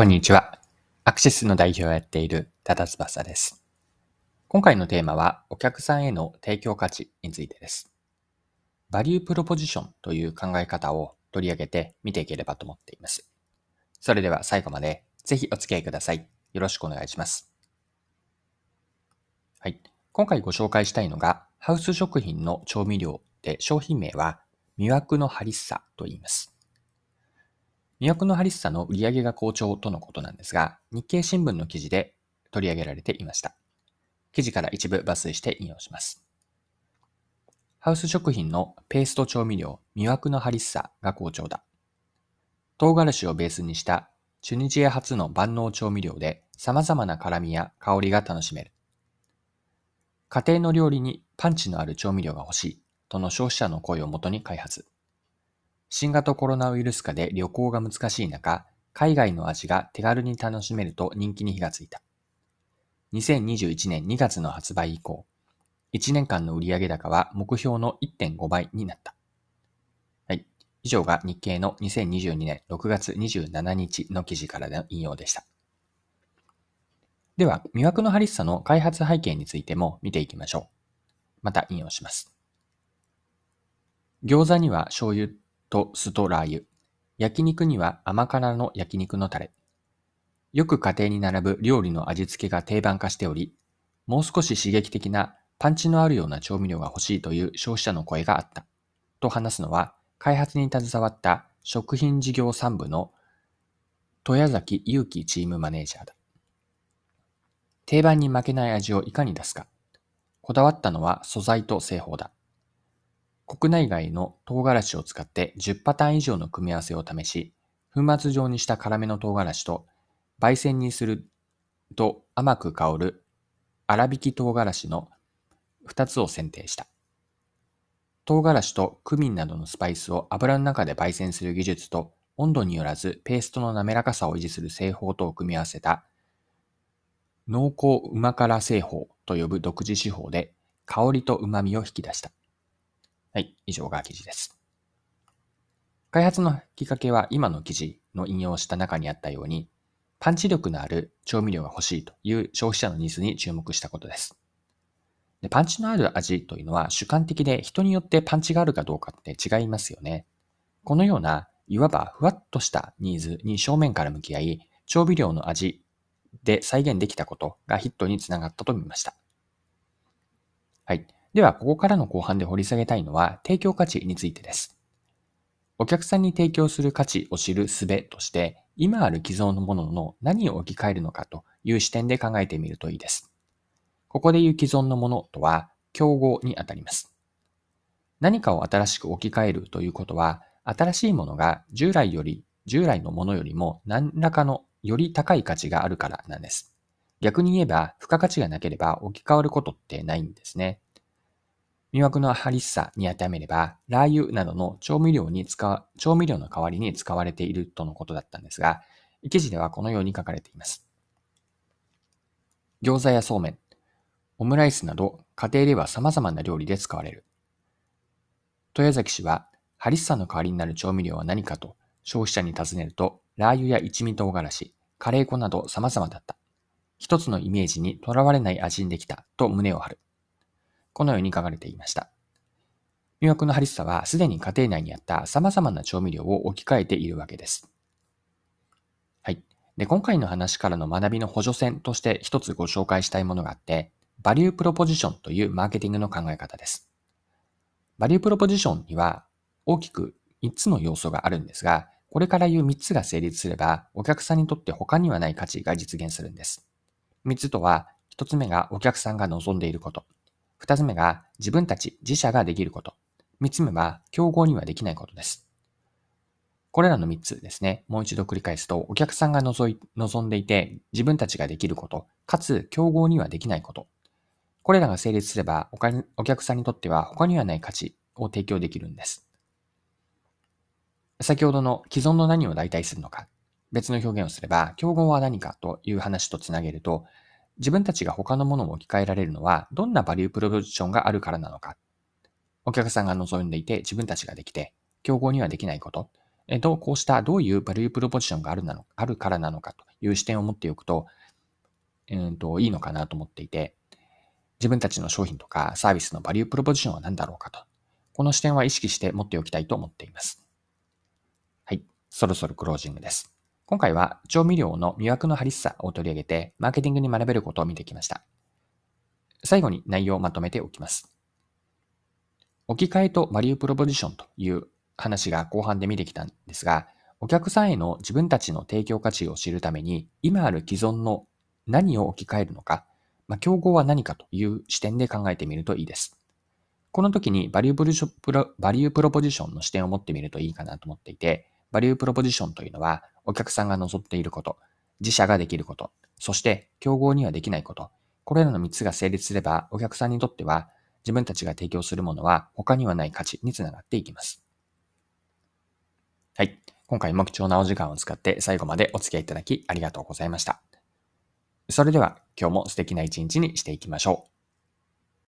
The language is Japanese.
こんにちは。アクシスの代表をやっている多田翼です。今回のテーマは、お客さんへの提供価値についてです。バリュープロポジションという考え方を取り上げて見ていければと思っています。それでは最後までぜひお付き合いください。よろしくお願いします。はい。今回ご紹介したいのが、ハウス食品の調味料で商品名は、魅惑のハリッサと言います。魅惑のハリッサの売り上げが好調とのことなんですが、日経新聞の記事で取り上げられていました。記事から一部抜粋して引用します。ハウス食品のペースト調味料、魅惑のハリッサが好調だ。唐辛子をベースにしたチュニジア初の万能調味料で様々な辛みや香りが楽しめる。家庭の料理にパンチのある調味料が欲しいとの消費者の声をもとに開発。新型コロナウイルス下で旅行が難しい中、海外の味が手軽に楽しめると人気に火がついた。2021年2月の発売以降、1年間の売上高は目標の1.5倍になった。はい。以上が日経の2022年6月27日の記事からの引用でした。では、魅惑のハリッサの開発背景についても見ていきましょう。また引用します。餃子には醤油と酢とラー油。焼肉には甘辛の焼肉のタレ。よく家庭に並ぶ料理の味付けが定番化しており、もう少し刺激的なパンチのあるような調味料が欲しいという消費者の声があった。と話すのは、開発に携わった食品事業3部の戸谷崎祐樹チームマネージャーだ。定番に負けない味をいかに出すか。こだわったのは素材と製法だ。国内外の唐辛子を使って10パターン以上の組み合わせを試し、粉末状にした辛めの唐辛子と、焙煎にすると甘く香る粗挽き唐辛子の2つを選定した。唐辛子とクミンなどのスパイスを油の中で焙煎する技術と温度によらずペーストの滑らかさを維持する製法とを組み合わせた濃厚うま辛製法と呼ぶ独自手法で香りと旨味を引き出した。はい、以上が記事です。開発のきっかけは今の記事の引用した中にあったように、パンチ力のある調味料が欲しいという消費者のニーズに注目したことです。でパンチのある味というのは主観的で人によってパンチがあるかどうかって違いますよね。このようないわばふわっとしたニーズに正面から向き合い、調味料の味で再現できたことがヒットにつながったと見ました。はい。では、ここからの後半で掘り下げたいのは、提供価値についてです。お客さんに提供する価値を知る術として、今ある既存のものの何を置き換えるのかという視点で考えてみるといいです。ここで言う既存のものとは、競合にあたります。何かを新しく置き換えるということは、新しいものが従来より、従来のものよりも何らかのより高い価値があるからなんです。逆に言えば、付加価値がなければ置き換わることってないんですね。魅惑のハリッサに当てはめれば、ラー油などの調味料に使う、調味料の代わりに使われているとのことだったんですが、記事ではこのように書かれています。餃子やそうめん、オムライスなど家庭では様々な料理で使われる。豊崎氏は、ハリッサの代わりになる調味料は何かと消費者に尋ねると、ラー油や一味唐辛子、カレー粉など様々だった。一つのイメージにとらわれない味にできたと胸を張る。このように書かれていました。魅惑のハリッサはすでに家庭内にあった様々な調味料を置き換えているわけです。はい。で、今回の話からの学びの補助線として一つご紹介したいものがあって、バリュープロポジションというマーケティングの考え方です。バリュープロポジションには大きく3つの要素があるんですが、これから言う3つが成立すれば、お客さんにとって他にはない価値が実現するんです。3つとは、1つ目がお客さんが望んでいること。二つ目が自分たち自社ができること。三つ目は競合にはできないことです。これらの三つですね、もう一度繰り返すと、お客さんが望んでいて自分たちができること、かつ競合にはできないこと。これらが成立すればお客さんにとっては他にはない価値を提供できるんです。先ほどの既存の何を代替するのか、別の表現をすれば、競合は何かという話とつなげると、自分たちが他のものを置き換えられるのは、どんなバリュープロポジションがあるからなのか。お客さんが望んでいて自分たちができて、競合にはできないこと。えと、こうしたどういうバリュープロポジションがあるなのあるからなのかという視点を持っておくと、うんと、いいのかなと思っていて、自分たちの商品とかサービスのバリュープロポジションは何だろうかと。この視点は意識して持っておきたいと思っています。はい。そろそろクロージングです。今回は調味料の魅惑のハリッサを取り上げて、マーケティングに学べることを見てきました。最後に内容をまとめておきます。置き換えとバリュープロポジションという話が後半で見てきたんですが、お客さんへの自分たちの提供価値を知るために、今ある既存の何を置き換えるのか、まあ、競合は何かという視点で考えてみるといいです。この時にバリュープロバリュープロポジションの視点を持ってみるといいかなと思っていて、バリュープロポジションというのは、お客さんが望んでいること、自社ができること、そして競合にはできないこと、これらの3つが成立すれば、お客さんにとっては、自分たちが提供するものは他にはない価値につながっていきます。はい。今回も貴重なお時間を使って最後までお付き合いいただきありがとうございました。それでは今日も素敵な一日にしていきましょう。